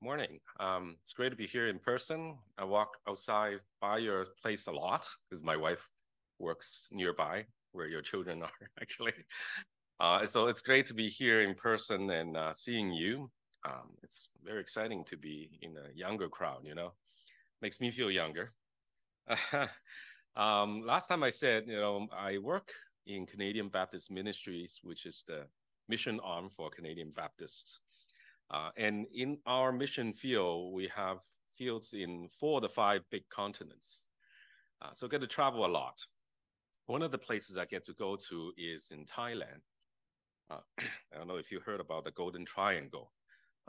Morning. Um, it's great to be here in person. I walk outside by your place a lot because my wife works nearby where your children are actually. Uh, so it's great to be here in person and uh, seeing you. Um, it's very exciting to be in a younger crowd, you know, makes me feel younger. um, last time I said, you know, I work in Canadian Baptist Ministries, which is the mission arm for Canadian Baptists. Uh, and in our mission field, we have fields in four of the five big continents. Uh, so get to travel a lot. One of the places I get to go to is in Thailand. Uh, I don't know if you heard about the Golden Triangle.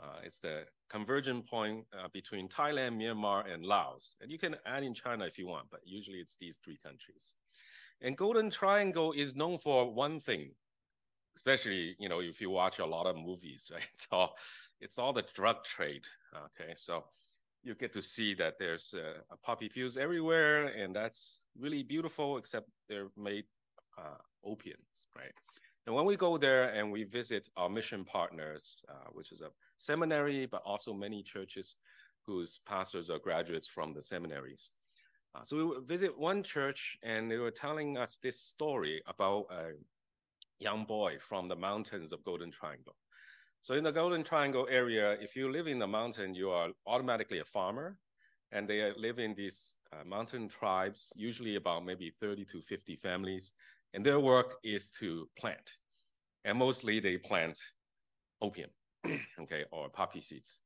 Uh, it's the convergence point uh, between Thailand, Myanmar, and Laos. And you can add in China if you want, but usually it's these three countries. And Golden Triangle is known for one thing, especially you know if you watch a lot of movies right? So it's all the drug trade okay? So you get to see that there's a, a poppy fields everywhere and that's really beautiful except they're made uh, opiums right? And when we go there and we visit our mission partners uh, which is a seminary but also many churches whose pastors are graduates from the seminaries. Uh, so we visit one church and they were telling us this story about a young boy from the mountains of Golden Triangle. So in the Golden Triangle area, if you live in the mountain, you are automatically a farmer. And they live in these uh, mountain tribes, usually about maybe 30 to 50 families. And their work is to plant. And mostly they plant opium, okay, or poppy seeds.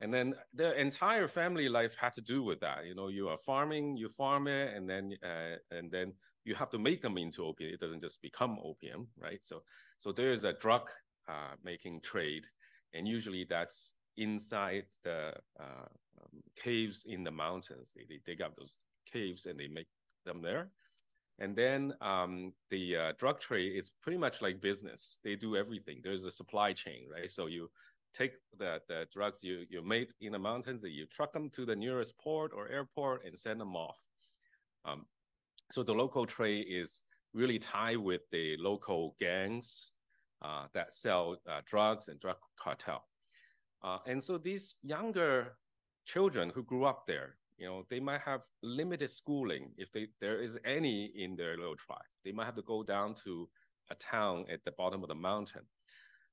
And then their entire family life had to do with that. You know, you are farming, you farm it, and then uh, and then you have to make them into opium. It doesn't just become opium, right? So, so there is a drug uh, making trade, and usually that's inside the uh, um, caves in the mountains. They, they dig up those caves and they make them there. And then um, the uh, drug trade is pretty much like business. They do everything. There's a supply chain, right? So you take the, the drugs you, you made in the mountains, you truck them to the nearest port or airport and send them off. Um, so the local trade is really tied with the local gangs uh, that sell uh, drugs and drug cartel. Uh, and so these younger children who grew up there, you know, they might have limited schooling if they, there is any in their little tribe. They might have to go down to a town at the bottom of the mountain.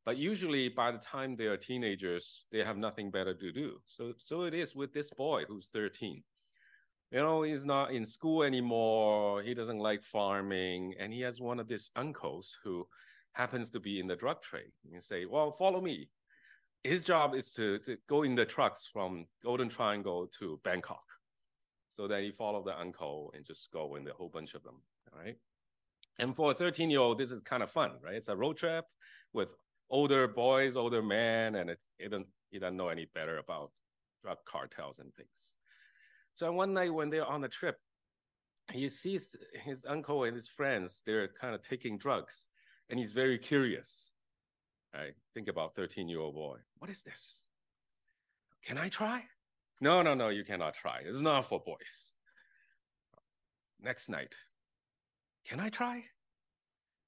But usually by the time they are teenagers, they have nothing better to do. So, so it is with this boy who's 13 you know, he's not in school anymore. He doesn't like farming. And he has one of these uncles who happens to be in the drug trade. You say, well, follow me. His job is to, to go in the trucks from Golden Triangle to Bangkok. So then he follow the uncle and just go in the whole bunch of them. All right. And for a 13 year old, this is kind of fun, right? It's a road trip with older boys, older men, and it, it don't, he doesn't know any better about drug cartels and things. So one night when they're on a trip, he sees his uncle and his friends, they're kind of taking drugs, and he's very curious. Right? Think about 13 year old boy. What is this? Can I try? No, no, no, you cannot try. It's not for boys. Next night, can I try?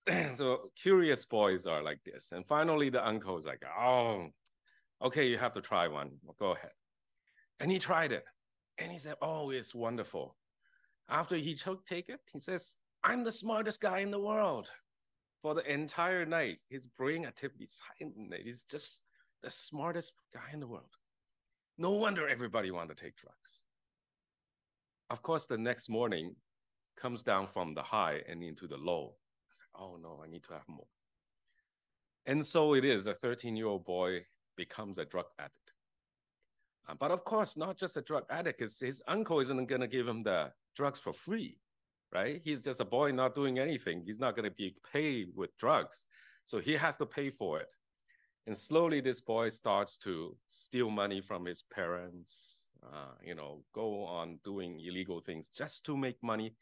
so curious boys are like this. And finally, the uncle's like, oh, okay, you have to try one. Well, go ahead. And he tried it. And he said, Oh, it's wonderful. After he took take it, he says, I'm the smartest guy in the world. For the entire night, his brain activity is He's just the smartest guy in the world. No wonder everybody wanted to take drugs. Of course, the next morning comes down from the high and into the low. Said, oh no, I need to have more. And so it is, a 13 year old boy becomes a drug addict. But of course, not just a drug addict. His uncle isn't going to give him the drugs for free, right? He's just a boy not doing anything. He's not going to be paid with drugs. So he has to pay for it. And slowly, this boy starts to steal money from his parents, uh, you know, go on doing illegal things just to make money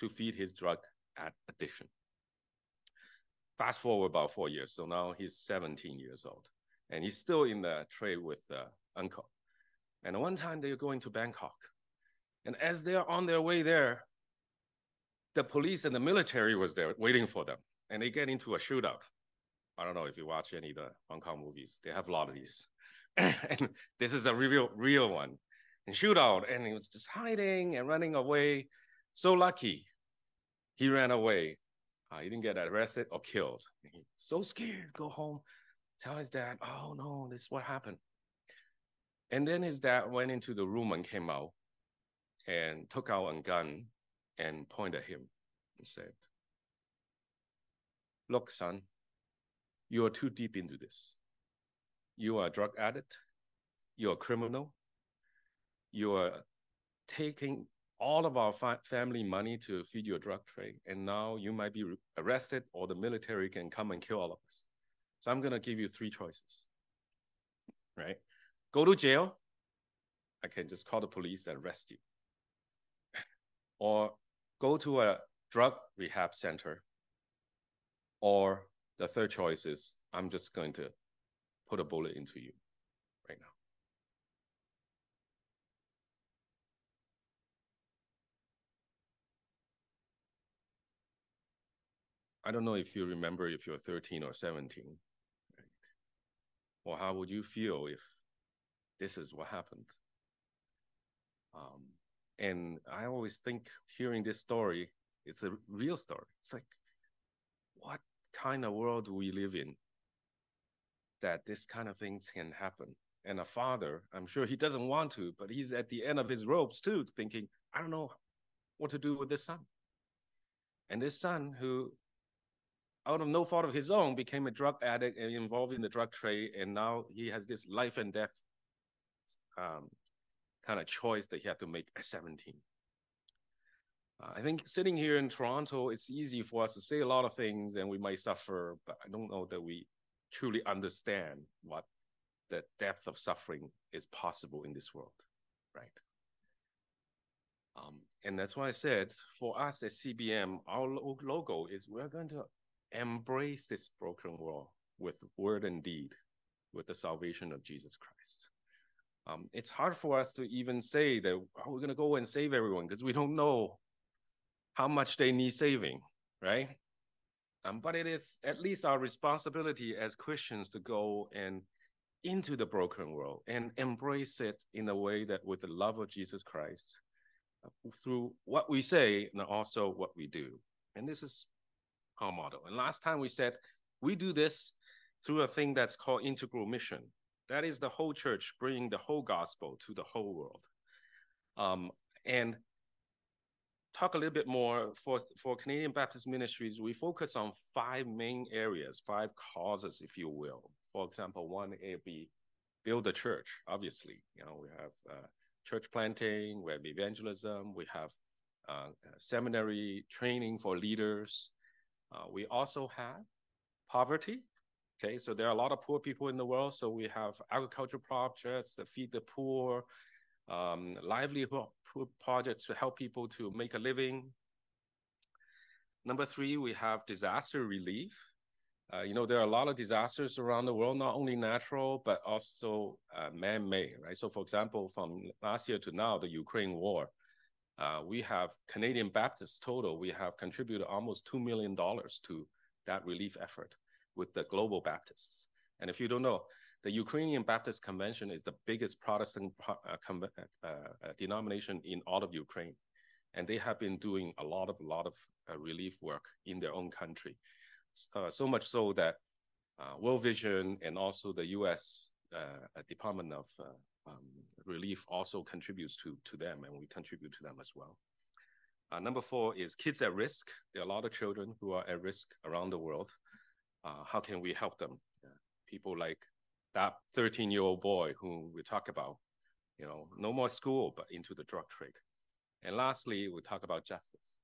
to feed his drug addiction. Fast forward about four years. So now he's 17 years old and he's still in the trade with the uncle. And one time they're going to Bangkok. And as they're on their way there, the police and the military was there waiting for them. And they get into a shootout. I don't know if you watch any of the Hong Kong movies, they have a lot of these. and this is a real, real one. And shootout, and he was just hiding and running away. So lucky, he ran away. Uh, he didn't get arrested or killed. So scared, go home, tell his dad, oh no, this is what happened. And then his dad went into the room and came out and took out a gun and pointed at him and said, Look, son, you are too deep into this. You are a drug addict. You're a criminal. You are taking all of our fa- family money to feed your drug trade. And now you might be arrested or the military can come and kill all of us. So I'm going to give you three choices, right? Go to jail. I can just call the police and arrest you. or go to a drug rehab center. Or the third choice is I'm just going to put a bullet into you right now. I don't know if you remember if you're 13 or 17. Right? Or how would you feel if this is what happened? Um, and I always think hearing this story, it's a real story. It's like, what kind of world do we live in that this kind of things can happen? And a father, I'm sure he doesn't want to, but he's at the end of his ropes too, thinking, I don't know what to do with this son. And this son, who out of no fault of his own, became a drug addict and involved in the drug trade. And now he has this life and death um, kind of choice that he had to make at 17. Uh, I think sitting here in Toronto, it's easy for us to say a lot of things and we might suffer, but I don't know that we truly understand what the depth of suffering is possible in this world, right? Um, and that's why I said for us at CBM, our logo is we're going to embrace this broken world with word and deed, with the salvation of Jesus Christ. Um, it's hard for us to even say that oh, we're going to go and save everyone because we don't know how much they need saving, right? Um, but it is at least our responsibility as Christians to go and into the broken world and embrace it in a way that with the love of Jesus Christ uh, through what we say and also what we do. And this is our model. And last time we said we do this through a thing that's called integral mission. That is the whole church bringing the whole gospel to the whole world. Um, and talk a little bit more for, for Canadian Baptist Ministries, we focus on five main areas, five causes, if you will. For example, one would be build a church, obviously. You know, we have uh, church planting, we have evangelism, we have uh, seminary training for leaders, uh, we also have poverty. Okay, so there are a lot of poor people in the world. So we have agricultural projects that feed the poor, um, livelihood projects to help people to make a living. Number three, we have disaster relief. Uh, you know, there are a lot of disasters around the world, not only natural, but also uh, man-made, right? So for example, from last year to now, the Ukraine war, uh, we have Canadian Baptists total, we have contributed almost $2 million to that relief effort with the Global Baptists. And if you don't know, the Ukrainian Baptist Convention is the biggest Protestant uh, uh, uh, denomination in all of Ukraine. And they have been doing a lot of, lot of uh, relief work in their own country. Uh, so much so that World Vision and also the US Department of um, relief also contributes to, to them, and we contribute to them as well. Uh, number four is kids at risk. There are a lot of children who are at risk around the world. Uh, how can we help them? Uh, people like that 13 year old boy whom we talk about, you know, no more school, but into the drug trade. And lastly, we talk about justice.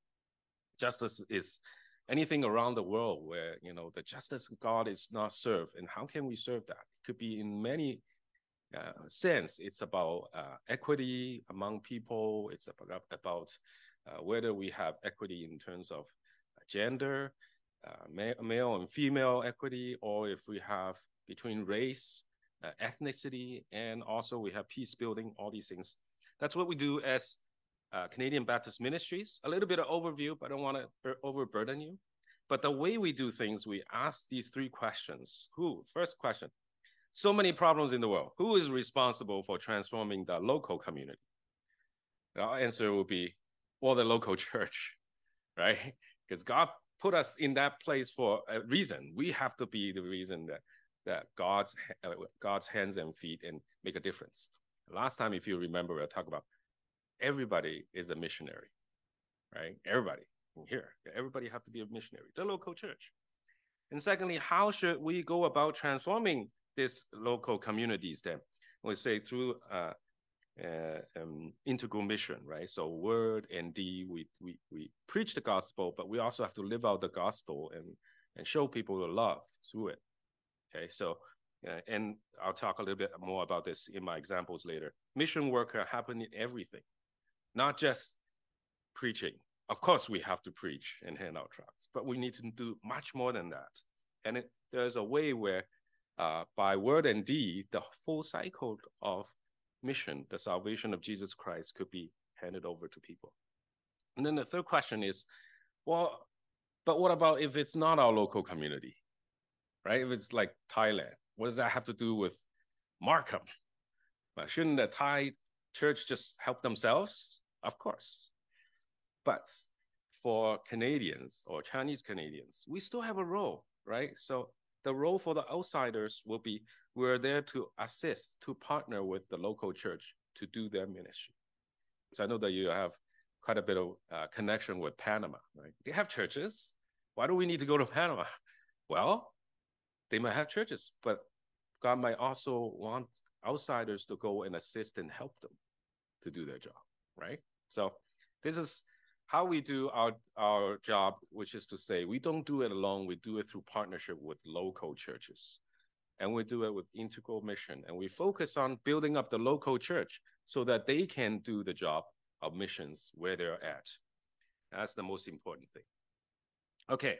Justice is anything around the world where, you know, the justice God is not served. And how can we serve that? It could be in many uh, sense. It's about uh, equity among people. It's about, about uh, whether we have equity in terms of gender, ma- male and female equity, or if we have between race, ethnicity, and also we have peace building, all these things. That's what we do as uh, Canadian Baptist Ministries. A little bit of overview, but I don't want to overburden you. But the way we do things, we ask these three questions. Who? First question so many problems in the world. Who is responsible for transforming the local community? And Our answer will be, well, the local church, right? Because God put us in that place for a reason. We have to be the reason that that God's uh, God's hands and feet and make a difference. Last time, if you remember, we were talking about everybody is a missionary, right? Everybody here, everybody have to be a missionary. The local church. And secondly, how should we go about transforming these local communities? Then we say through uh, uh, um, integral mission, right? So word and deed, we, we we preach the gospel, but we also have to live out the gospel and and show people the love through it. Okay, so uh, and I'll talk a little bit more about this in my examples later. Mission work happen in everything, not just preaching. Of course, we have to preach and hand out tracts, but we need to do much more than that. And it, there's a way where, uh, by word and deed, the full cycle of mission, the salvation of Jesus Christ, could be handed over to people. And then the third question is, well, but what about if it's not our local community, right? If it's like Thailand, what does that have to do with Markham? Well, shouldn't the Thai church just help themselves? Of course. But for Canadians or Chinese Canadians, we still have a role, right? So the role for the outsiders will be we're there to assist, to partner with the local church to do their ministry. So I know that you have quite a bit of uh, connection with Panama, right? They have churches. Why do we need to go to Panama? Well, they might have churches, but God might also want outsiders to go and assist and help them to do their job, right? So this is how we do our, our job, which is to say, we don't do it alone, we do it through partnership with local churches. And we do it with integral mission. And we focus on building up the local church so that they can do the job of missions where they're at. That's the most important thing. Okay,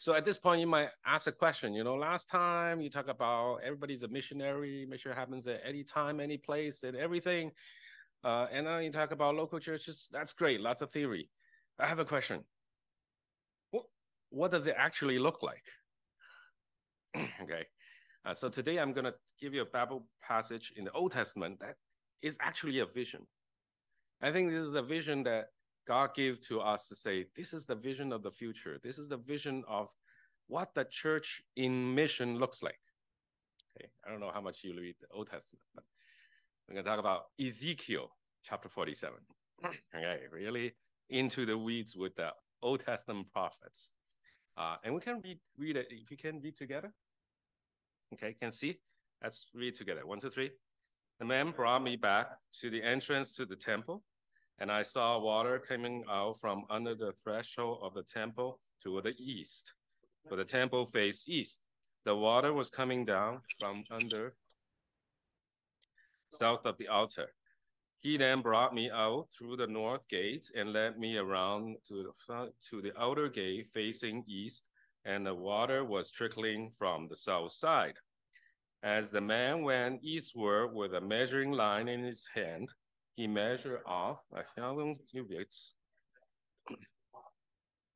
so at this point, you might ask a question. You know, last time you talk about everybody's a missionary, mission happens at any time, any place, and everything. Uh, and then you talk about local churches. That's great, lots of theory. I have a question. What, what does it actually look like? okay. Uh, so today I'm going to give you a Bible passage in the Old Testament that is actually a vision. I think this is a vision that God gave to us to say, this is the vision of the future. This is the vision of what the church in mission looks like. Okay, I don't know how much you read the Old Testament, but we're going to talk about Ezekiel chapter 47. okay, really into the weeds with the Old Testament prophets. Uh, and we can read, read it if you can read together. Okay, can see? Let's read together. One, two, three. The man brought me back to the entrance to the temple and I saw water coming out from under the threshold of the temple to the east. For the temple faced east. The water was coming down from under south of the altar. He then brought me out through the north gate and led me around to the to the outer gate facing east, and the water was trickling from the south side. As the man went eastward with a measuring line in his hand, he measured off a thousand cubits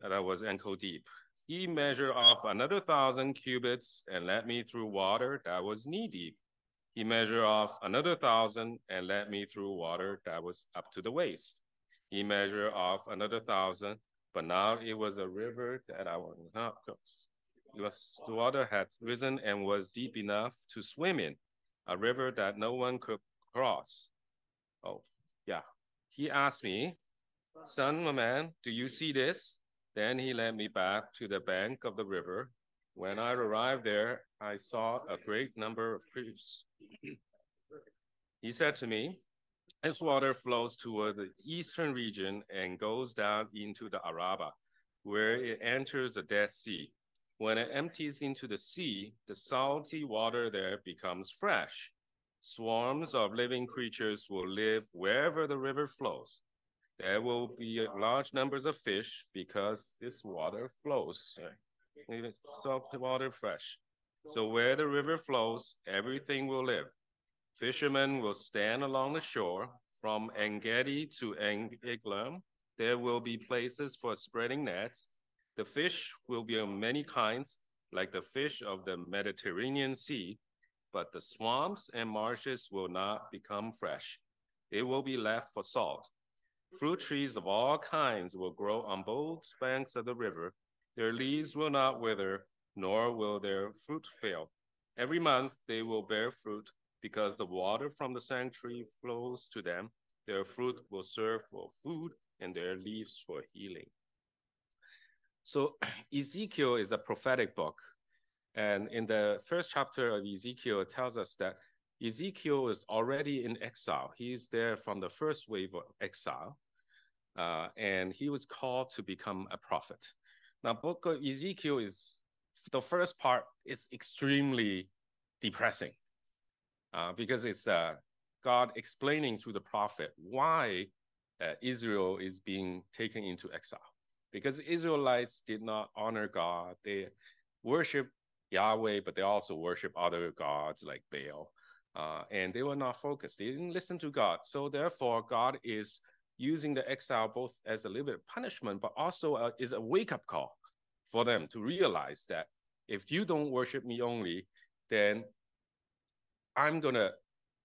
that was ankle deep. He measured off another thousand cubits and led me through water that was knee deep. He measured off another thousand and led me through water that was up to the waist. He measured off another thousand, but now it was a river that I was not cross. The water had risen and was deep enough to swim in, a river that no one could cross. Oh, yeah. He asked me, Son my man, do you see this? Then he led me back to the bank of the river. When I arrived there, I saw a great number of fish. he said to me, This water flows toward the eastern region and goes down into the Arabah, where it enters the Dead Sea. When it empties into the sea, the salty water there becomes fresh. Swarms of living creatures will live wherever the river flows. There will be large numbers of fish because this water flows. Salt water fresh. So where the river flows, everything will live. Fishermen will stand along the shore from Engedi to Eglam. There will be places for spreading nets. The fish will be of many kinds, like the fish of the Mediterranean Sea, but the swamps and marshes will not become fresh. It will be left for salt. Fruit trees of all kinds will grow on both banks of the river. Their leaves will not wither, nor will their fruit fail. Every month they will bear fruit, because the water from the sanctuary flows to them. Their fruit will serve for food, and their leaves for healing. So Ezekiel is a prophetic book. And in the first chapter of Ezekiel, it tells us that Ezekiel is already in exile. He's there from the first wave of exile. Uh, and he was called to become a prophet. Now, book of Ezekiel is the first part is extremely depressing uh, because it's uh, God explaining through the prophet why uh, Israel is being taken into exile. Because Israelites did not honor God, they worship Yahweh, but they also worship other gods like Baal. Uh, and they were not focused. They didn't listen to God. So therefore, God is using the exile both as a little bit of punishment, but also uh, is a wake up call for them to realize that if you don't worship me only, then I'm gonna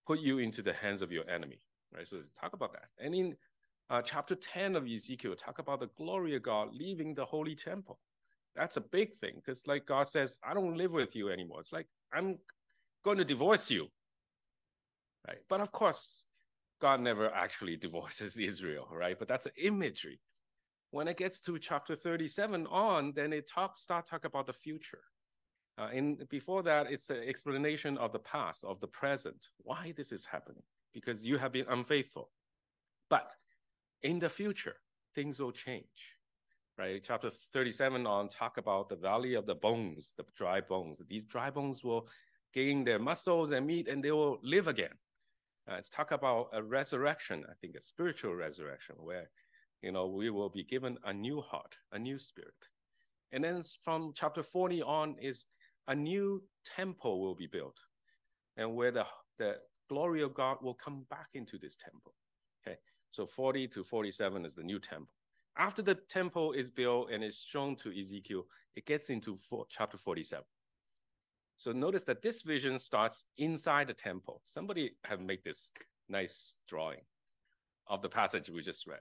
put you into the hands of your enemy. Right. So talk about that. And in uh, chapter 10 of Ezekiel, talk about the glory of God leaving the holy temple. That's a big thing because, like God says, I don't live with you anymore. It's like I'm going to divorce you. Right. But of course, God never actually divorces Israel, right? But that's an imagery. When it gets to chapter 37 on, then it talks start talk about the future. Uh, and before that, it's an explanation of the past, of the present, why this is happening, because you have been unfaithful. But in the future, things will change, right? Chapter 37 on talk about the valley of the bones, the dry bones. These dry bones will gain their muscles and meat and they will live again. Uh, it's talk about a resurrection, I think a spiritual resurrection where, you know, we will be given a new heart, a new spirit. And then from chapter 40 on is a new temple will be built and where the, the glory of God will come back into this temple. Okay. So 40 to 47 is the new temple. After the temple is built and is shown to Ezekiel, it gets into four, chapter 47. So notice that this vision starts inside the temple. Somebody have made this nice drawing of the passage we just read.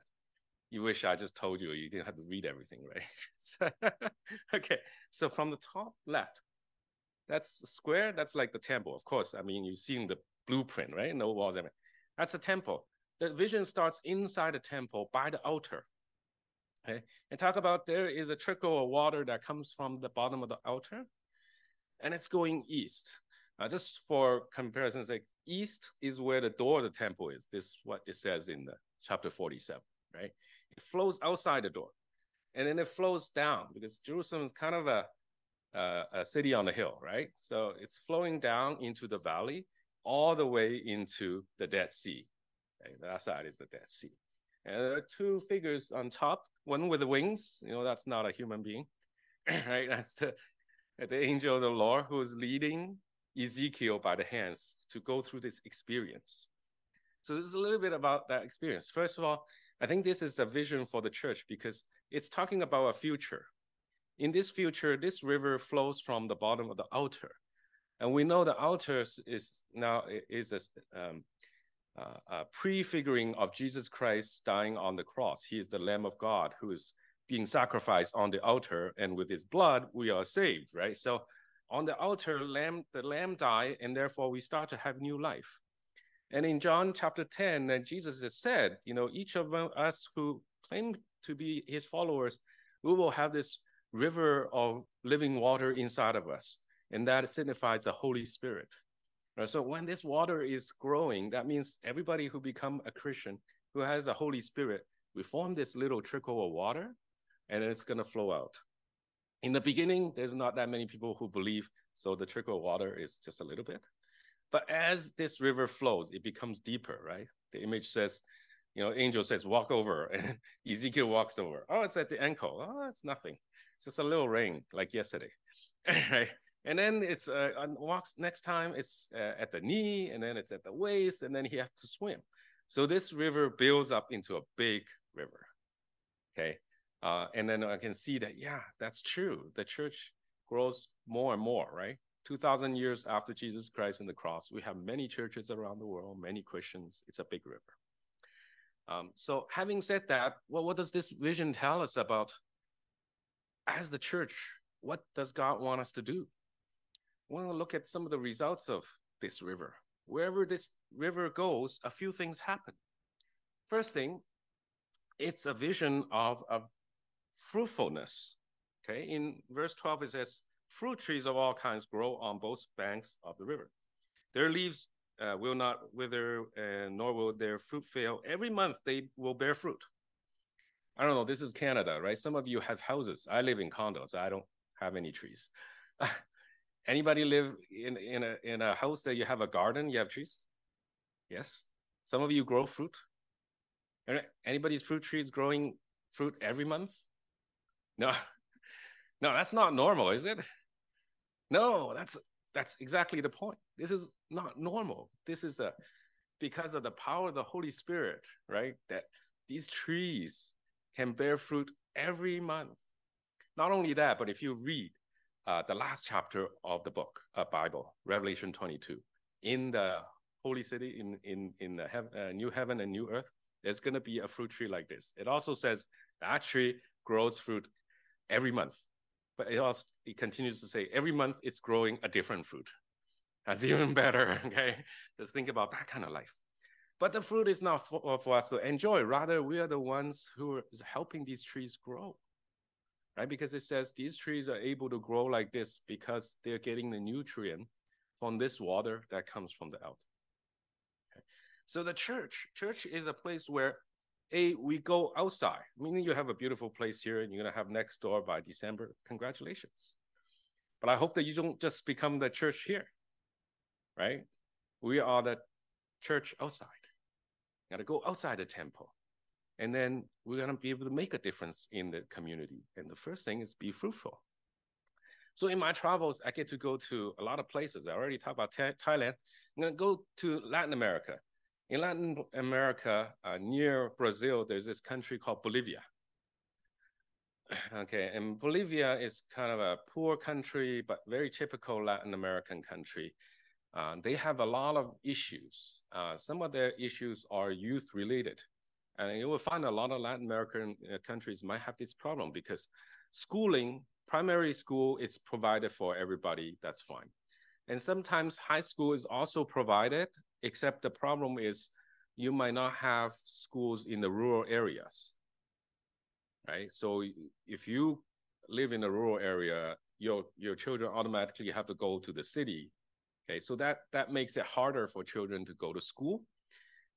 You wish I just told you you didn't have to read everything, right? okay, so from the top left, that's square. That's like the temple. Of course, I mean you've seen the blueprint, right? No walls. Mean, that's a temple. The vision starts inside the temple by the altar. Okay, and talk about there is a trickle of water that comes from the bottom of the altar, and it's going east. Uh, just for comparison's sake, east is where the door of the temple is. This is what it says in the chapter 47, right? It flows outside the door, and then it flows down because Jerusalem is kind of a uh, a city on the hill, right? So it's flowing down into the valley all the way into the Dead Sea. Okay? That side is the Dead Sea. And there are two figures on top, one with wings, you know, that's not a human being, right? That's the, the angel of the Lord who is leading Ezekiel by the hands to go through this experience. So this is a little bit about that experience. First of all, I think this is the vision for the church because it's talking about a future, in this future, this river flows from the bottom of the altar. And we know the altar is now is a, um, uh, a prefiguring of Jesus Christ dying on the cross. He is the Lamb of God who is being sacrificed on the altar, and with his blood we are saved, right? So on the altar, lamb, the lamb died, and therefore we start to have new life. And in John chapter 10, and Jesus has said, you know, each of us who claim to be his followers, we will have this river of living water inside of us, and that signifies the Holy Spirit. Right? So when this water is growing, that means everybody who become a Christian who has the Holy Spirit, we form this little trickle of water, and it's going to flow out. In the beginning, there's not that many people who believe, so the trickle of water is just a little bit. But as this river flows, it becomes deeper, right? The image says, you know, angel says, walk over, and Ezekiel walks over. Oh, it's at the ankle. Oh, it's nothing. It's just a little rain like yesterday? And then it's uh, walks next time it's uh, at the knee, and then it's at the waist, and then he has to swim. So this river builds up into a big river. Okay, uh, and then I can see that yeah, that's true. The church grows more and more, right? 2,000 years after Jesus Christ and the cross, we have many churches around the world, many Christians. It's a big river. Um, so, having said that, well, what does this vision tell us about as the church? What does God want us to do? We want look at some of the results of this river. Wherever this river goes, a few things happen. First thing, it's a vision of, of fruitfulness. Okay, in verse 12, it says, Fruit trees of all kinds grow on both banks of the river. Their leaves uh, will not wither, uh, nor will their fruit fail. Every month they will bear fruit. I don't know, this is Canada, right? Some of you have houses. I live in condos. I don't have any trees. Anybody live in, in, a, in a house that you have a garden, you have trees? Yes. Some of you grow fruit. Anybody's fruit trees growing fruit every month? No, no, that's not normal, is it? No, that's that's exactly the point. This is not normal. This is a because of the power of the Holy Spirit, right? That these trees can bear fruit every month. Not only that, but if you read uh, the last chapter of the book, uh, Bible, Revelation 22, in the holy city, in in in the uh, new heaven and new earth, there's going to be a fruit tree like this. It also says that tree grows fruit every month, but it also it continues to say every month it's growing a different fruit. That's even better. Okay, just think about that kind of life. But the fruit is not for, uh, for us to enjoy. Rather, we are the ones who are helping these trees grow right? Because it says these trees are able to grow like this because they're getting the nutrient from this water that comes from the out. Okay. So the church, church is a place where a we go outside. Meaning you have a beautiful place here and you're gonna have next door by December. Congratulations. But I hope that you don't just become the church here, right? We are the church outside. You gotta go outside the temple and then we're going to be able to make a difference in the community. And the first thing is be fruitful. So in my travels, I get to go to a lot of places. I already talked about Thailand. I'm going to go to Latin America. In Latin America, uh, near Brazil, there's this country called Bolivia. Okay, and Bolivia is kind of a poor country, but very typical Latin American country. Uh, they have a lot of issues. Uh, some of their issues are youth related. And you will find a lot of Latin American uh, countries might have this problem because schooling, primary school, is provided for everybody. That's fine. And sometimes high school is also provided, except the problem is you might not have schools in the rural areas, right? So if you live in a rural area, your your children automatically have to go to the city. Okay, so that that makes it harder for children to go to school.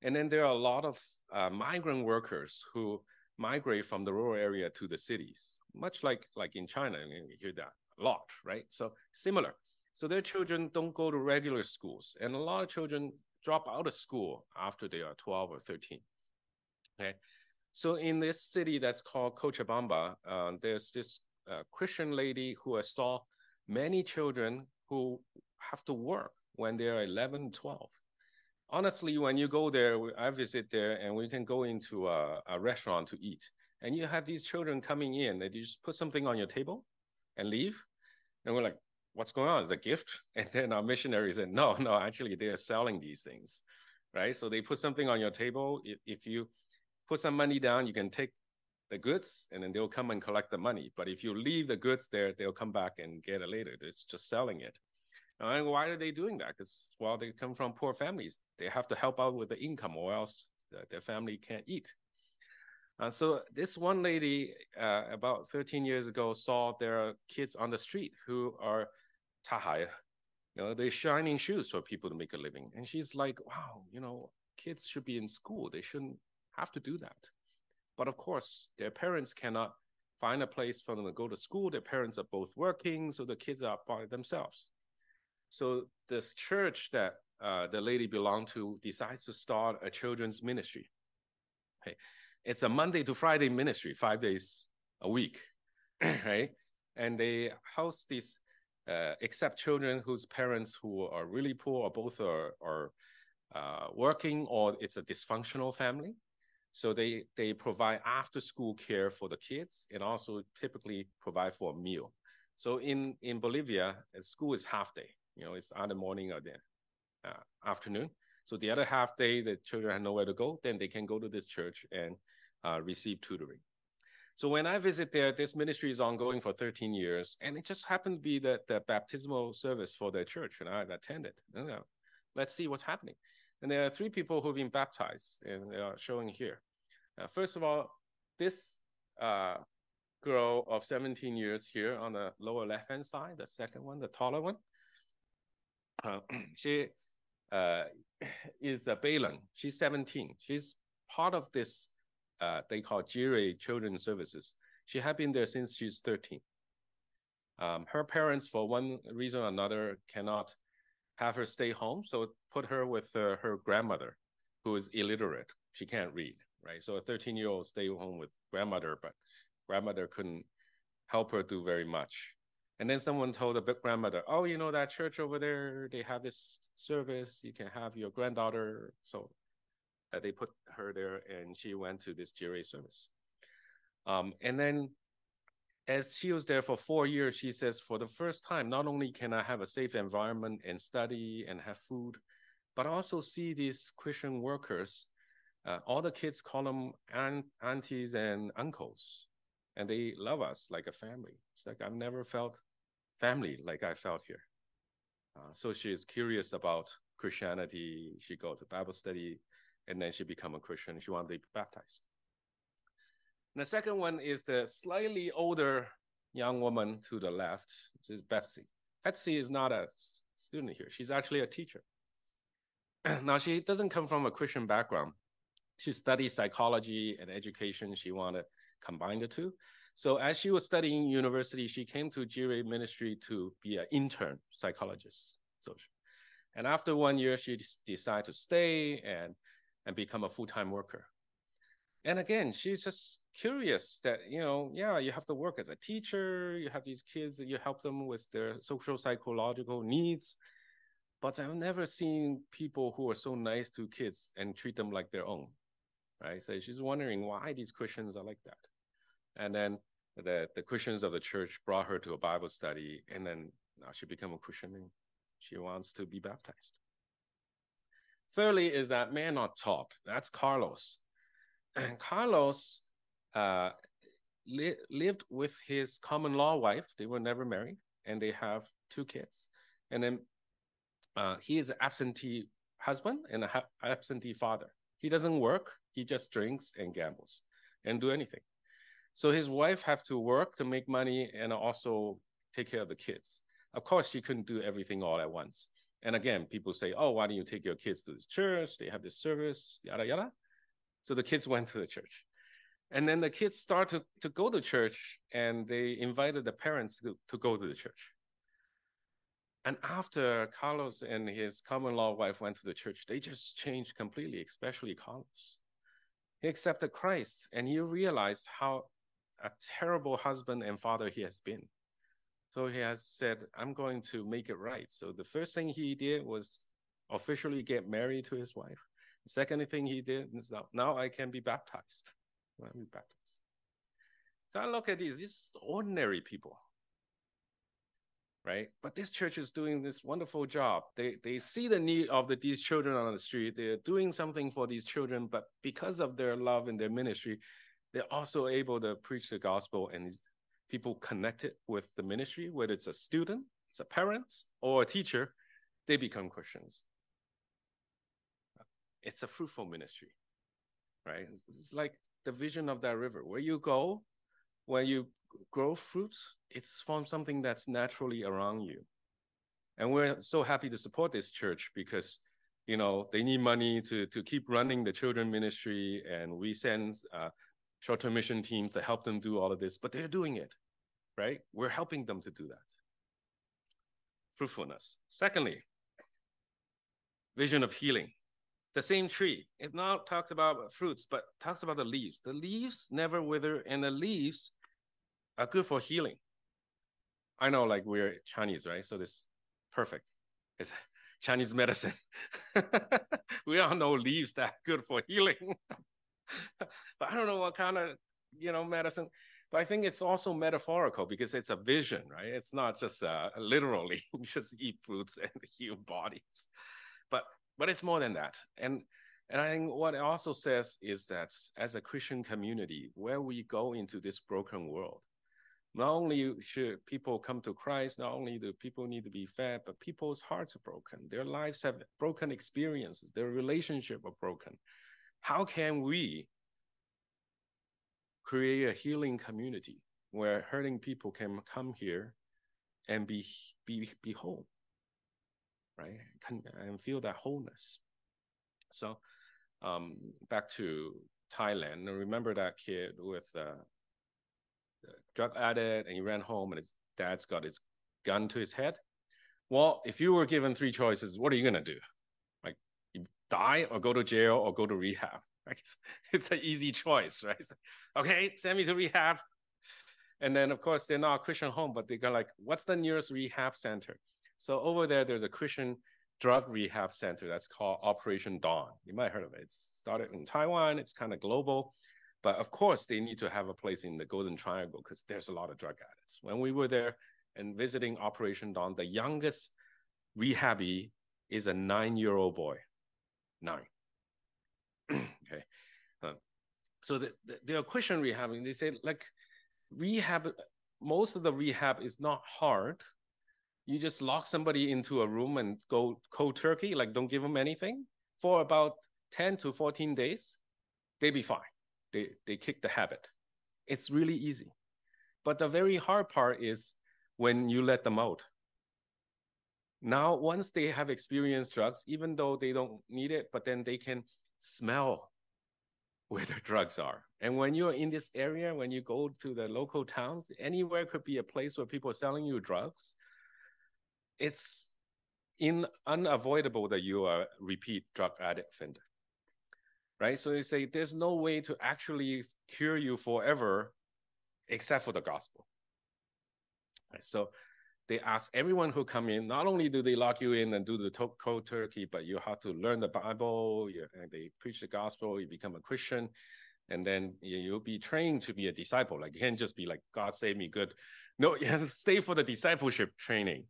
And then there are a lot of uh, migrant workers who migrate from the rural area to the cities, much like like in China. Mean, you hear that a lot, right? So similar. So their children don't go to regular schools, and a lot of children drop out of school after they are 12 or 13. Okay. So in this city that's called Cochabamba, uh, there's this uh, Christian lady who has saw many children who have to work when they're 11, 12 honestly, when you go there, I visit there and we can go into a, a restaurant to eat. And you have these children coming in, that you just put something on your table and leave. And we're like, what's going on? Is a gift? And then our missionary said, no, no, actually they're selling these things, right? So they put something on your table. If you put some money down, you can take the goods and then they'll come and collect the money. But if you leave the goods there, they'll come back and get it later. It's just selling it. And why are they doing that? Because well, they come from poor families. They have to help out with the income, or else their family can't eat. Uh, so this one lady, uh, about 13 years ago, saw their kids on the street who are tahaya. You know, they're shining shoes for people to make a living. And she's like, wow, you know, kids should be in school. They shouldn't have to do that. But of course, their parents cannot find a place for them to go to school. Their parents are both working, so the kids are by themselves. So this church that uh, the lady belonged to decides to start a children's ministry. Okay. It's a Monday to Friday ministry, five days a week, right? And they house these, uh, accept children whose parents who are really poor or both are, are uh, working or it's a dysfunctional family. So they, they provide after school care for the kids and also typically provide for a meal. So in, in Bolivia, school is half day You know, it's either morning or the uh, afternoon. So the other half day, the children have nowhere to go, then they can go to this church and uh, receive tutoring. So when I visit there, this ministry is ongoing for 13 years, and it just happened to be the, the baptismal service for their church, and I've attended. You know, let's see what's happening. And there are three people who've been baptized, and they are showing here. Uh, first of all, this uh, girl of 17 years here on the lower left-hand side, the second one, the taller one, uh, she uh, is a Bailan. She's 17. She's part of this, uh, they call Jireh Children's Services. She had been there since she's 13. Um, her parents, for one reason or another, cannot have her stay home, so put her with uh, her grandmother, who is illiterate. She can't read, right? So a 13 year old stay home with grandmother, but grandmother couldn't help her do very much. And then someone told the grandmother, "Oh, you know that church over there? They have this service. You can have your granddaughter." So uh, they put her there, and she went to this Jireh service. Um, and then, as she was there for four years, she says, "For the first time, not only can I have a safe environment and study and have food, but also see these Christian workers. Uh, all the kids call them aunt, aunties and uncles." and they love us like a family. It's like I've never felt family like I felt here. Uh, so she is curious about Christianity. She go to Bible study, and then she become a Christian. She want to be baptized. And the second one is the slightly older young woman to the left, which is Betsy. Betsy is not a student here. She's actually a teacher. now she doesn't come from a Christian background. She studied psychology and education. She wanted to combine the two. So as she was studying university, she came to Jireh Ministry to be an intern psychologist. So, and after one year, she decided to stay and and become a full-time worker. And again, she's just curious that you know, yeah, you have to work as a teacher. You have these kids, you help them with their social psychological needs. But I've never seen people who are so nice to kids and treat them like their own. Right. So she's wondering why these Christians are like that. And then the, the Christians of the church brought her to a Bible study, and then now she became a Christian and she wants to be baptized. Thirdly, is that man on top. That's Carlos. And Carlos uh, li- lived with his common law wife. They were never married, and they have two kids. And then uh, he is an absentee husband and an absentee father. He doesn't work. He just drinks and gambles and do anything. So his wife have to work to make money and also take care of the kids. Of course, she couldn't do everything all at once. And again, people say, "Oh, why don't you take your kids to this church? They have this service, yada yada." So the kids went to the church, and then the kids start to, to go to church, and they invited the parents to, to go to the church. And after Carlos and his common law wife went to the church, they just changed completely, especially Carlos. He accepted Christ, and he realized how a terrible husband and father he has been. So he has said, I'm going to make it right. So the first thing he did was officially get married to his wife. The second thing he did is now, now I can be baptized. I be baptized. So I look at these, these ordinary people, right? But this church is doing this wonderful job. They they see the need of the, these children on the street. They're doing something for these children, but because of their love and their ministry, they're also able to preach the gospel and people connected with the ministry, whether it's a student, it's a parent, or a teacher, they become Christians. It's a fruitful ministry, right? It's like the vision of that river. Where you go, when you grow fruits, it's from something that's naturally around you. And we're so happy to support this church because you know they need money to to keep running the children ministry and we send uh, short-term mission teams to help them do all of this, but they're doing it, right? We're helping them to do that. Fruitfulness. Secondly, vision of healing. The same tree. It now talks about fruits, but talks about the leaves. The leaves never wither, and the leaves are good for healing. I know, like we're Chinese, right? So this perfect. It's Chinese medicine. we all know leaves that good for healing. but I don't know what kind of you know medicine. But I think it's also metaphorical because it's a vision, right? It's not just uh, literally just eat fruits and heal bodies, but but it's more than that. And and I think what it also says is that as a Christian community, where we go into this broken world, not only should people come to Christ, not only do people need to be fed, but people's hearts are broken. Their lives have broken experiences. Their relationship are broken. How can we create a healing community where hurting people can come here and be be be whole, right? And feel that wholeness. So, um, back to Thailand. Remember that kid with uh, drug addict and he ran home and his dad's got his gun to his head. Well, if you were given three choices, what are you gonna do? Like you die or go to jail or go to rehab? Right? It's, it's an easy choice, right? okay, send me to rehab. And then of course they're not a Christian home, but they go like, what's the nearest rehab center? So over there, there's a Christian drug rehab center that's called Operation Dawn. You might have heard of it. It's started in Taiwan. It's kind of global. But of course, they need to have a place in the Golden Triangle because there's a lot of drug addicts. When we were there and visiting Operation Dawn, the youngest rehabby is a nine-year-old boy, nine. okay, uh, so the, the, they're Christian rehabbing. They say like rehab. Most of the rehab is not hard. You just lock somebody into a room and go cold turkey, like don't give them anything for about 10 to 14 days, they'd be fine they, they kick the habit. It's really easy. But the very hard part is when you let them out. Now, once they have experienced drugs, even though they don't need it, but then they can smell where the drugs are. And when you're in this area, when you go to the local towns, anywhere could be a place where people are selling you drugs. It's in unavoidable that you are a repeat drug addict offender right? So they say there's no way to actually cure you forever except for the gospel. Right? So they ask everyone who come in, not only do they lock you in and do the cold turkey, but you have to learn the Bible, you, and they preach the gospel, you become a Christian, and then you'll be trained to be a disciple. Like you can't just be like, God save me good. No, you have to stay for the discipleship training.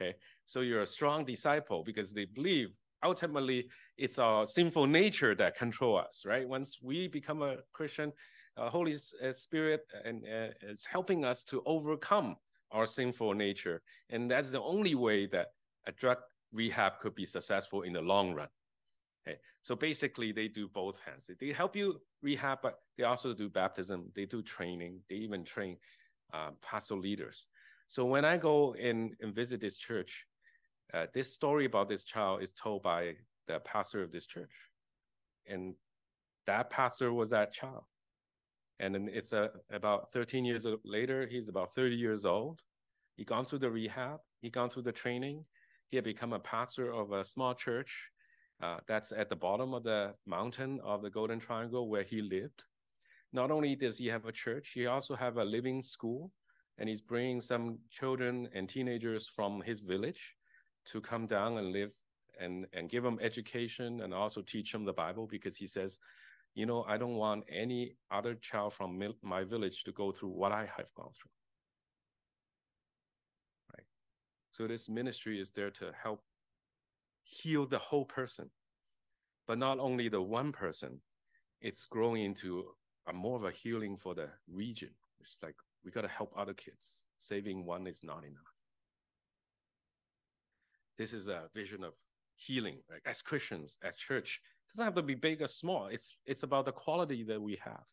Okay. So you're a strong disciple because they believe ultimately it's our sinful nature that control us, right? Once we become a Christian, uh, Holy uh, Spirit and uh, is helping us to overcome our sinful nature, and that's the only way that a drug rehab could be successful in the long run. Okay, so basically they do both hands. They help you rehab, but they also do baptism. They do training. They even train uh, pastoral leaders. So when I go and visit this church, uh, this story about this child is told by the pastor of this church. And that pastor was that child. And then it's a, about 13 years later, he's about 30 years old. He gone through the rehab, he gone through the training. He had become a pastor of a small church uh, that's at the bottom of the mountain of the Golden Triangle where he lived. Not only does he have a church, he also have a living school, and he's bringing some children and teenagers from his village to come down and live and and give them education and also teach them the Bible because he says, you know, I don't want any other child from my village to go through what I have gone through. Right. So this ministry is there to help heal the whole person, but not only the one person. It's growing into a more of a healing for the region. It's like we got to help other kids. Saving one is not enough. This is a vision of healing right? as Christians, as church. It doesn't have to be big or small. It's it's about the quality that we have.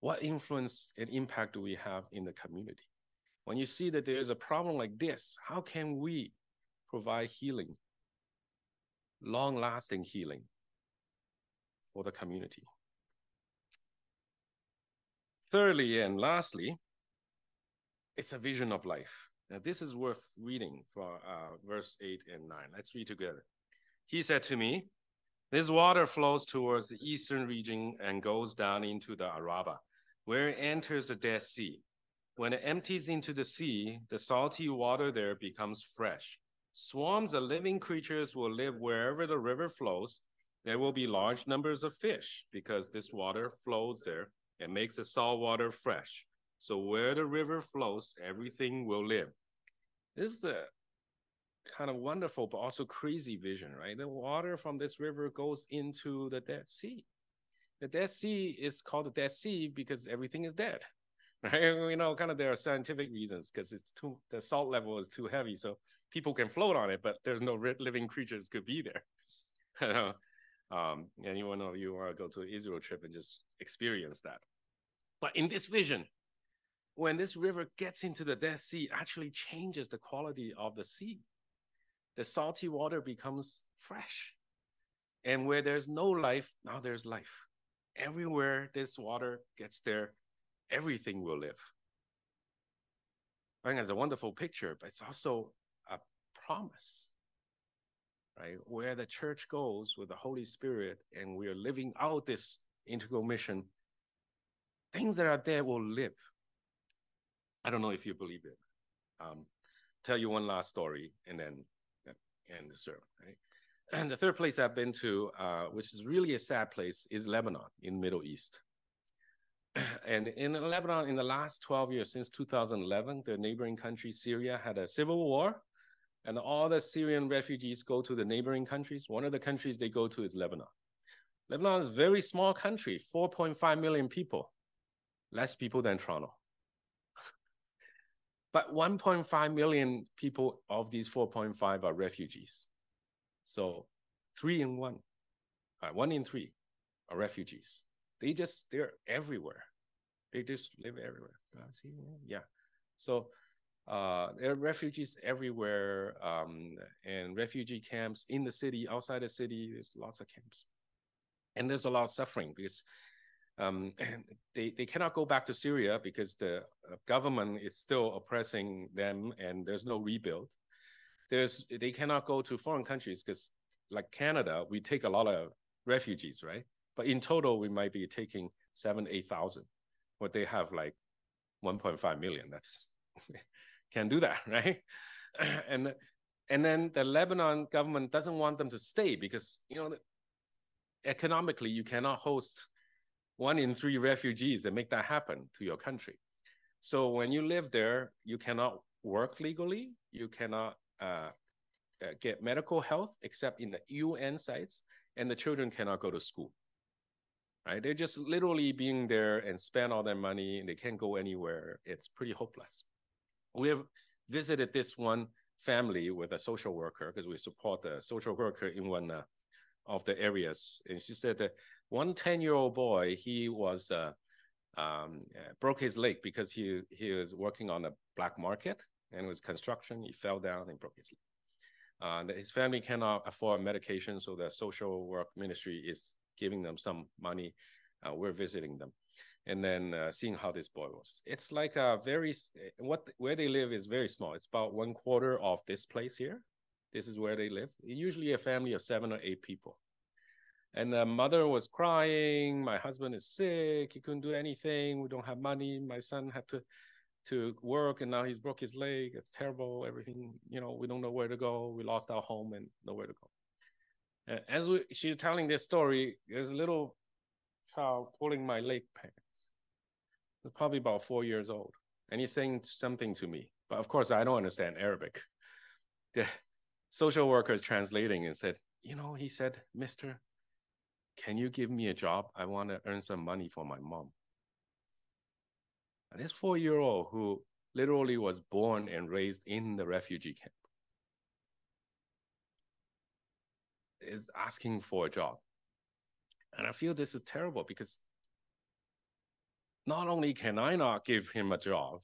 What influence and impact do we have in the community? When you see that there's a problem like this, how can we provide healing, long-lasting healing for the community? Thirdly and lastly, it's a vision of life. Now, this is worth reading for uh, verse 8 and 9. Let's read together. He said to me, This water flows towards the eastern region and goes down into the Arabah, where it enters the Dead Sea. When it empties into the sea, the salty water there becomes fresh. Swarms of living creatures will live wherever the river flows. There will be large numbers of fish because this water flows there and makes the salt water fresh. So where the river flows, everything will live. This is a kind of wonderful but also crazy vision, right? The water from this river goes into the Dead Sea. The Dead Sea is called the Dead Sea because everything is dead, right? You know, kind of there are scientific reasons because it's too the salt level is too heavy, so people can float on it, but there's no living creatures could be there. um, anyone of you want to go to Israel trip and just experience that? But in this vision, when this river gets into the Dead Sea, actually changes the quality of the sea. The salty water becomes fresh. And where there's no life, now there's life. Everywhere this water gets there, everything will live. I think it's a wonderful picture, but it's also a promise, right? Where the church goes with the Holy Spirit and we are living out this integral mission, things that are there will live. I don't know if you believe it. Um, tell you one last story and then end the sermon, right? And the third place I've been to, uh, which is really a sad place, is Lebanon in Middle East. And in Lebanon, in the last 12 years, since 2011, the neighboring country, Syria, had a civil war. And all the Syrian refugees go to the neighboring countries. One of the countries they go to is Lebanon. Lebanon is a very small country, 4.5 million people, less people than Toronto. But 1.5 million people of these 4.5 are refugees. So three in one, uh, one in three are refugees. They just, they're everywhere. They just live everywhere. See, yeah. So uh, there are refugees everywhere um, and refugee camps in the city, outside the city, there's lots of camps. And there's a lot of suffering because um, they, they cannot go back to Syria because the uh, government is still oppressing them and there's no rebuild. There's they cannot go to foreign countries because like Canada, we take a lot of refugees, right? But in total, we might be taking seven, eight thousand. But they have like 1.5 million. That's can't do that, right? and and then the Lebanon government doesn't want them to stay because you know economically you cannot host one in three refugees that make that happen to your country. So when you live there, you cannot work legally, you cannot uh, uh, get medical health except in the UN sites, and the children cannot go to school. Right? They're just literally being there and spend all their money, and they can't go anywhere. It's pretty hopeless. We have visited this one family with a social worker because we support the social worker in one uh, of the areas, and she said that one 10 year old boy, he was uh, um, broke his leg because he he was working on a black market and it was construction. He fell down and broke his leg. Uh, his family cannot afford medication, so the social work ministry is giving them some money. Uh, we're visiting them, and then uh, seeing how this boy was. It's like a very what where they live is very small. It's about one quarter of this place here. This is where they live. Usually a family of seven or eight people. And the mother was crying. My husband is sick. He couldn't do anything. We don't have money. My son had to to work, and now he's broke his leg. It's terrible. Everything, you know, we don't know where to go. We lost our home and nowhere to go. as we, she's telling this story, there's a little child pulling my leg pants. He's probably about four years old, and he's saying something to me. But of course, I don't understand Arabic. The social worker is translating and said, "You know," he said, "Mister." Can you give me a job? I want to earn some money for my mom. And this four year old who literally was born and raised in the refugee camp is asking for a job. And I feel this is terrible because not only can I not give him a job,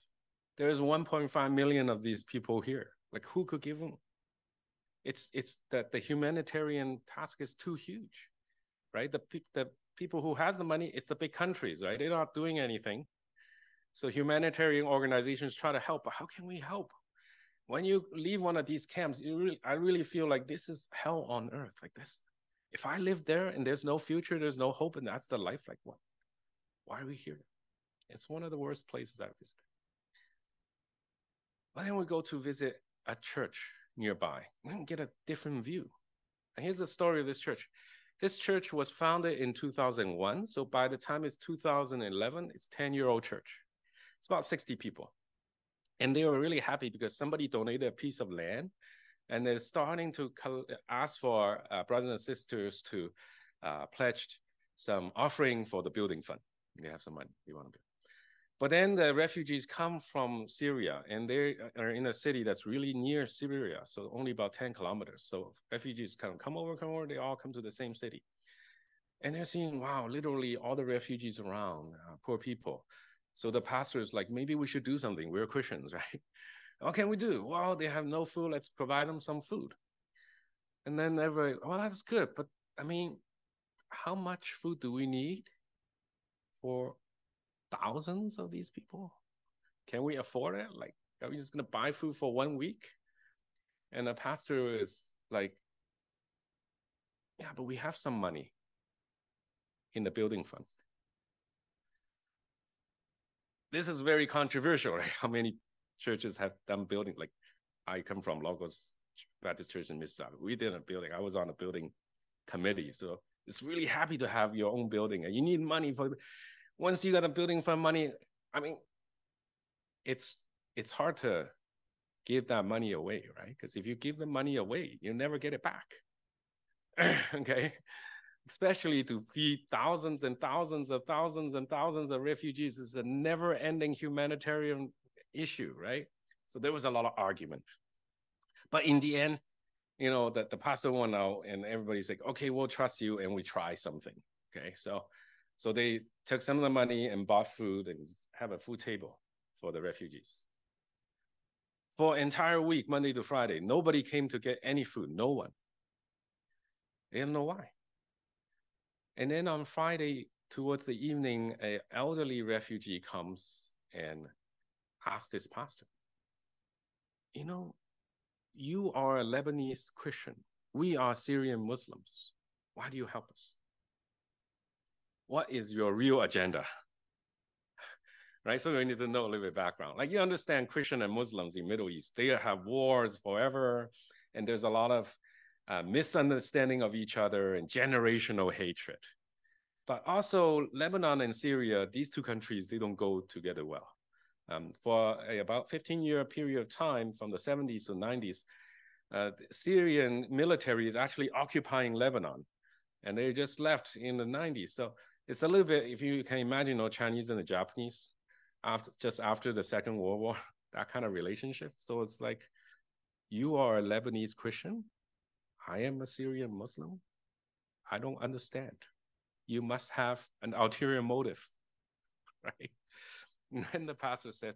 there's 1.5 million of these people here. Like who could give him? It's it's that the humanitarian task is too huge right? The, the people who has the money, it's the big countries, right? They're not doing anything. So humanitarian organizations try to help, but how can we help? When you leave one of these camps, you really, I really feel like this is hell on earth. Like this, if I live there and there's no future, there's no hope, and that's the life. Like what? Why are we here? It's one of the worst places I've visited. But then we go to visit a church nearby and get a different view. And here's the story of this church. This church was founded in 2001. So by the time it's 2011, it's 10 year old church. It's about 60 people. And they were really happy because somebody donated a piece of land and they're starting to ask for uh, brothers and sisters to uh, pledge some offering for the building fund. They have some money they want to build. But then the refugees come from Syria and they are in a city that's really near Syria, so only about 10 kilometers. So refugees kind of come over, come over, they all come to the same city. And they're seeing, wow, literally all the refugees around, uh, poor people. So the pastor is like, maybe we should do something. We're Christians, right? what can we do? Well, they have no food. Let's provide them some food. And then everybody, well, that's good. But I mean, how much food do we need for thousands of these people? Can we afford it? Like, are we just going to buy food for one week? And the pastor is like, yeah, but we have some money in the building fund. This is very controversial, right? How many churches have done building? Like, I come from Logos Baptist Church in Mississauga. We did a building. I was on a building committee, so it's really happy to have your own building, and you need money for. Once you got a building fund money, I mean, it's it's hard to give that money away, right? Because if you give the money away, you never get it back. okay, especially to feed thousands and thousands of thousands and thousands of refugees is a never-ending humanitarian issue, right? So there was a lot of argument. But in the end, you know, that the pastor went out and everybody's like, okay, we'll trust you and we try something. Okay. So so they took some of the money and bought food and have a food table for the refugees. For entire week, Monday to Friday, nobody came to get any food. No one. They didn't know why. And then on Friday, towards the evening, an elderly refugee comes and asks this pastor, you know, you are a Lebanese Christian. We are Syrian Muslims. Why do you help us? What is your real agenda? right? So we need to know a little bit background. Like you understand Christian and Muslims in Middle East, they have wars forever, and there's a lot of uh, misunderstanding of each other and generational hatred. But also Lebanon and Syria, these two countries, they don't go together well. Um, for a, about 15 year period of time from the 70s to 90s, uh, Syrian military is actually occupying Lebanon, and they just left in the 90s. So it's a little bit, if you can imagine, you know, Chinese and the Japanese, after just after the Second World War, that kind of relationship. So it's like, you are a Lebanese Christian, I am a Syrian Muslim. I don't understand. You must have an ulterior motive, right? And the pastor said,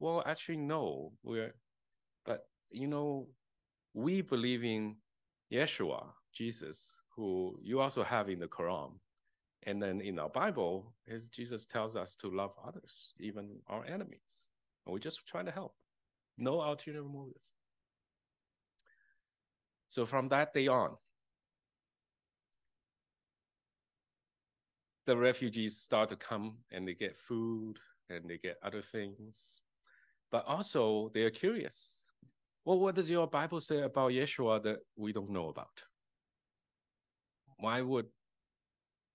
Well, actually, no, we're, but you know, we believe in Yeshua, Jesus, who you also have in the Quran. And then in our Bible, his Jesus tells us to love others, even our enemies. And we just trying to help. No ulterior motive. So from that day on, the refugees start to come and they get food, and they get other things. But also, they are curious. Well, what does your Bible say about Yeshua that we don't know about? Why would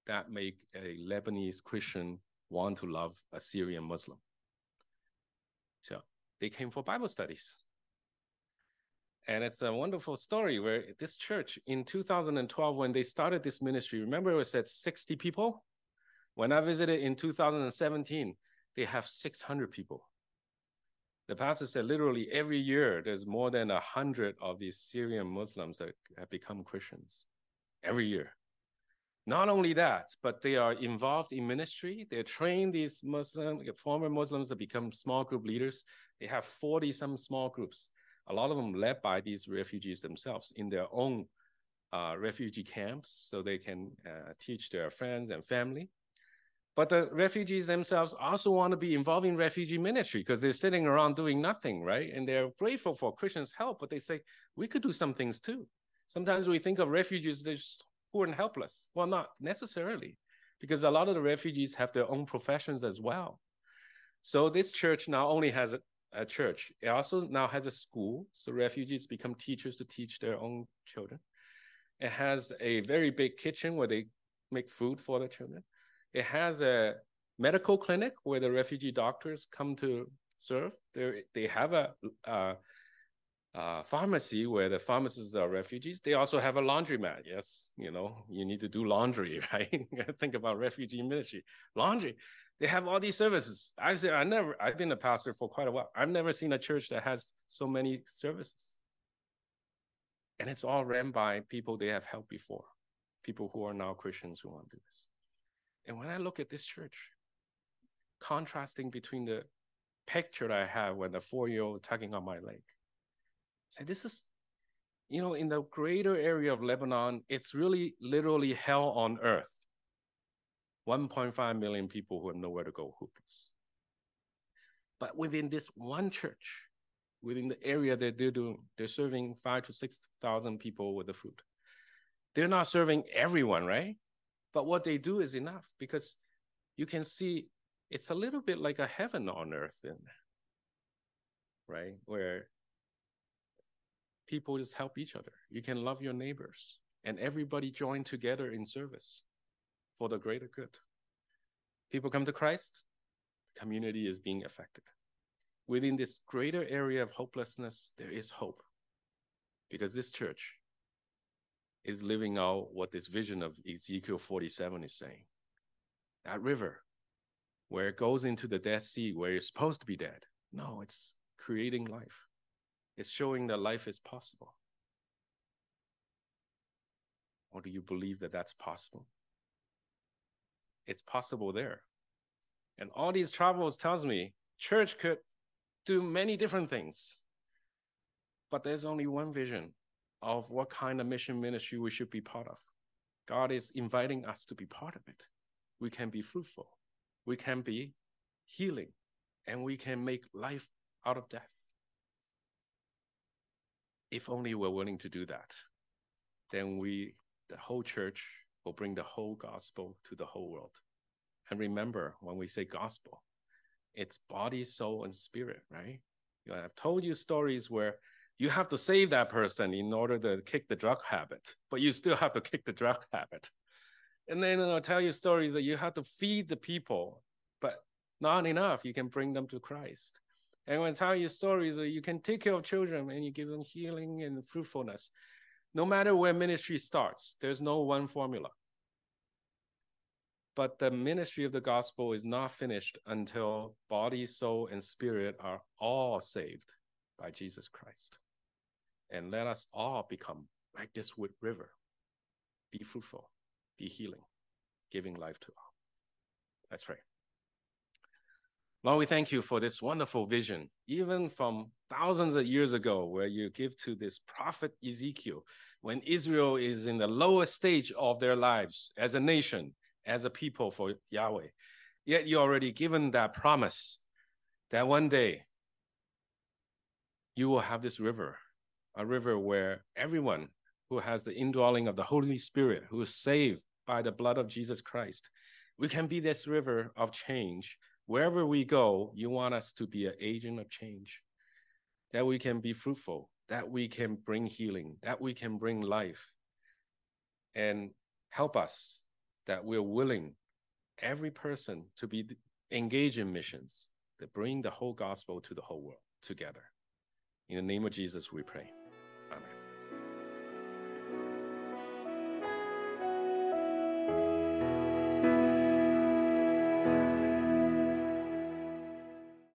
that make a Lebanese Christian want to love a Syrian Muslim? So they came for Bible studies. And it's a wonderful story where this church in 2012, when they started this ministry, remember it was at 60 people? When I visited in 2017, they have 600 people. The pastor said literally every year there's more than 100 of these Syrian Muslims that have become Christians every year. Not only that, but they are involved in ministry. They train these Muslim, former Muslims to become small group leaders. They have 40 some small groups, a lot of them led by these refugees themselves in their own uh, refugee camps so they can uh, teach their friends and family. But the refugees themselves also want to be involved in refugee ministry because they're sitting around doing nothing, right? And they're grateful for Christians' help, but they say, we could do some things too. Sometimes we think of refugees, they're just poor and helpless. Well, not necessarily, because a lot of the refugees have their own professions as well. So this church now only has a, a church. It also now has a school. So refugees become teachers to teach their own children. It has a very big kitchen where they make food for the children. It has a medical clinic where the refugee doctors come to serve. They they have a, a, a, pharmacy where the pharmacists are refugees. They also have a laundromat. Yes, you know you need to do laundry, right? Think about refugee ministry, laundry. They have all these services. I say I never. I've been a pastor for quite a while. I've never seen a church that has so many services, and it's all ran by people they have helped before, people who are now Christians who want to do this. And when I look at this church, contrasting between the picture I have when the four-year-old tugging on my leg. Say, this is, you know, in the greater area of Lebanon, it's really literally hell on earth. 1.5 million people who have nowhere to go hopeless. But within this one church, within the area that they're doing, they're serving five to 6,000 people with the food. They're not serving everyone, right? But what they do is enough because you can see it's a little bit like a heaven on earth in right where people just help each other you can love your neighbors and everybody join together in service for the greater good people come to christ the community is being affected within this greater area of hopelessness there is hope because this church is living out what this vision of ezekiel 47 is saying that river where it goes into the Dead Sea where you're supposed to be dead. No, it's creating life. It's showing that life is possible. Or do you believe that that's possible? It's possible there. And all these travels tells me church could do many different things. But there's only one vision of what kind of mission ministry we should be part of. God is inviting us to be part of it. We can be fruitful we can be healing and we can make life out of death. If only we're willing to do that, then we, the whole church, will bring the whole gospel to the whole world. And remember, when we say gospel, it's body, soul, and spirit, right? You know, I've told you stories where you have to save that person in order to kick the drug habit, but you still have to kick the drug habit. And then I'll tell you stories that you have to feed the people, but not enough. You can bring them to Christ. And when telling your stories uh, you can take care of children and you give them healing and fruitfulness. No matter where ministry starts, there's no one formula. But the ministry of the gospel is not finished until body, soul, and spirit are all saved by Jesus Christ. And let us all become like this wood river. Be fruitful be healing, giving life to all. Let's pray. Lord, we thank you for this wonderful vision, even from thousands of years ago, where you give to this prophet Ezekiel when Israel is in the lowest stage of their lives as a nation, as a people for Yahweh. Yet you already given that promise that one day you will have this river, a river where everyone who has the indwelling of the Holy Spirit, who is saved by the blood of Jesus Christ. We can be this river of change. Wherever we go, you want us to be an agent of change, that we can be fruitful, that we can bring healing, that we can bring life, and help us that we're willing, every person, to be engaged in missions that bring the whole gospel to the whole world together. In the name of Jesus, we pray.